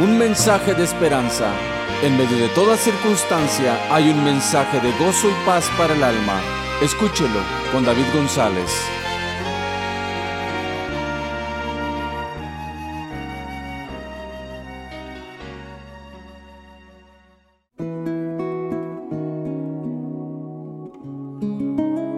un mensaje de esperanza. En medio de toda circunstancia hay un mensaje de gozo y paz para el alma. Escúchelo con David González.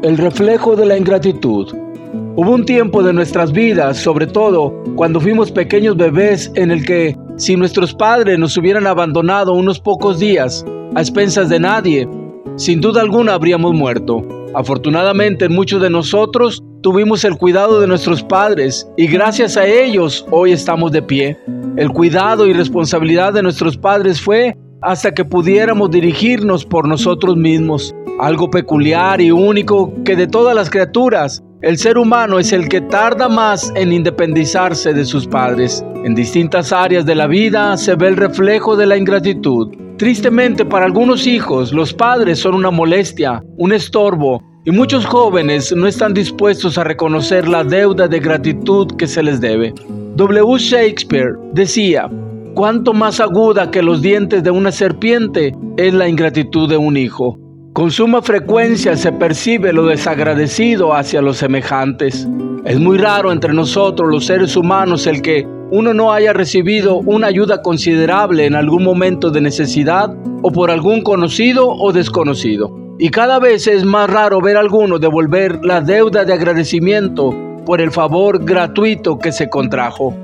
El reflejo de la ingratitud. Hubo un tiempo de nuestras vidas, sobre todo cuando fuimos pequeños bebés, en el que si nuestros padres nos hubieran abandonado unos pocos días a expensas de nadie, sin duda alguna habríamos muerto. Afortunadamente muchos de nosotros tuvimos el cuidado de nuestros padres y gracias a ellos hoy estamos de pie. El cuidado y responsabilidad de nuestros padres fue hasta que pudiéramos dirigirnos por nosotros mismos. Algo peculiar y único que de todas las criaturas el ser humano es el que tarda más en independizarse de sus padres. En distintas áreas de la vida se ve el reflejo de la ingratitud. Tristemente para algunos hijos, los padres son una molestia, un estorbo, y muchos jóvenes no están dispuestos a reconocer la deuda de gratitud que se les debe. W. Shakespeare decía, cuánto más aguda que los dientes de una serpiente es la ingratitud de un hijo. Con suma frecuencia se percibe lo desagradecido hacia los semejantes. Es muy raro entre nosotros los seres humanos el que uno no haya recibido una ayuda considerable en algún momento de necesidad o por algún conocido o desconocido. Y cada vez es más raro ver a alguno devolver la deuda de agradecimiento por el favor gratuito que se contrajo.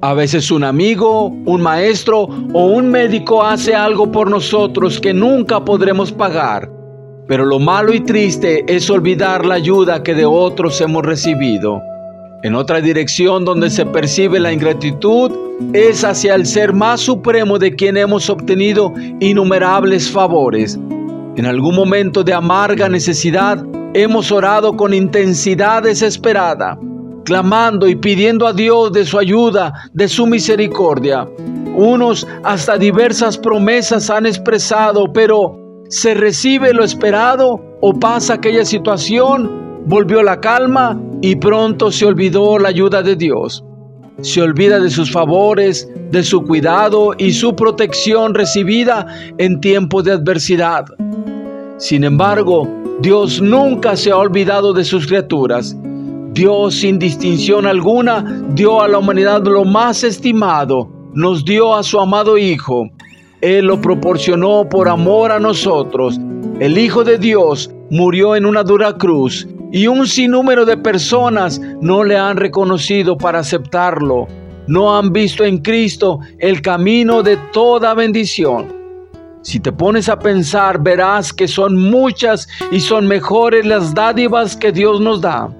A veces un amigo, un maestro o un médico hace algo por nosotros que nunca podremos pagar. Pero lo malo y triste es olvidar la ayuda que de otros hemos recibido. En otra dirección donde se percibe la ingratitud es hacia el ser más supremo de quien hemos obtenido innumerables favores. En algún momento de amarga necesidad hemos orado con intensidad desesperada clamando y pidiendo a Dios de su ayuda, de su misericordia. Unos hasta diversas promesas han expresado, pero ¿se recibe lo esperado o pasa aquella situación? Volvió la calma y pronto se olvidó la ayuda de Dios. Se olvida de sus favores, de su cuidado y su protección recibida en tiempos de adversidad. Sin embargo, Dios nunca se ha olvidado de sus criaturas Dios sin distinción alguna dio a la humanidad lo más estimado, nos dio a su amado Hijo. Él lo proporcionó por amor a nosotros. El Hijo de Dios murió en una dura cruz y un sinnúmero de personas no le han reconocido para aceptarlo. No han visto en Cristo el camino de toda bendición. Si te pones a pensar, verás que son muchas y son mejores las dádivas que Dios nos da.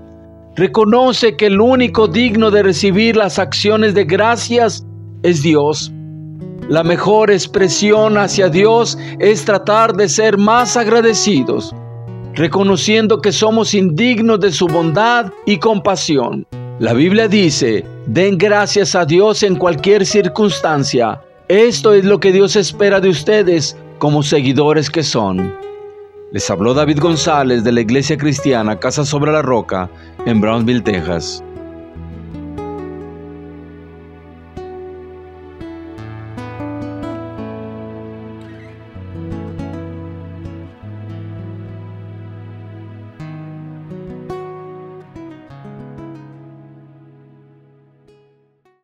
Reconoce que el único digno de recibir las acciones de gracias es Dios. La mejor expresión hacia Dios es tratar de ser más agradecidos, reconociendo que somos indignos de su bondad y compasión. La Biblia dice, den gracias a Dios en cualquier circunstancia. Esto es lo que Dios espera de ustedes como seguidores que son. Les habló David González de la Iglesia Cristiana Casa sobre la Roca en Brownsville, Texas.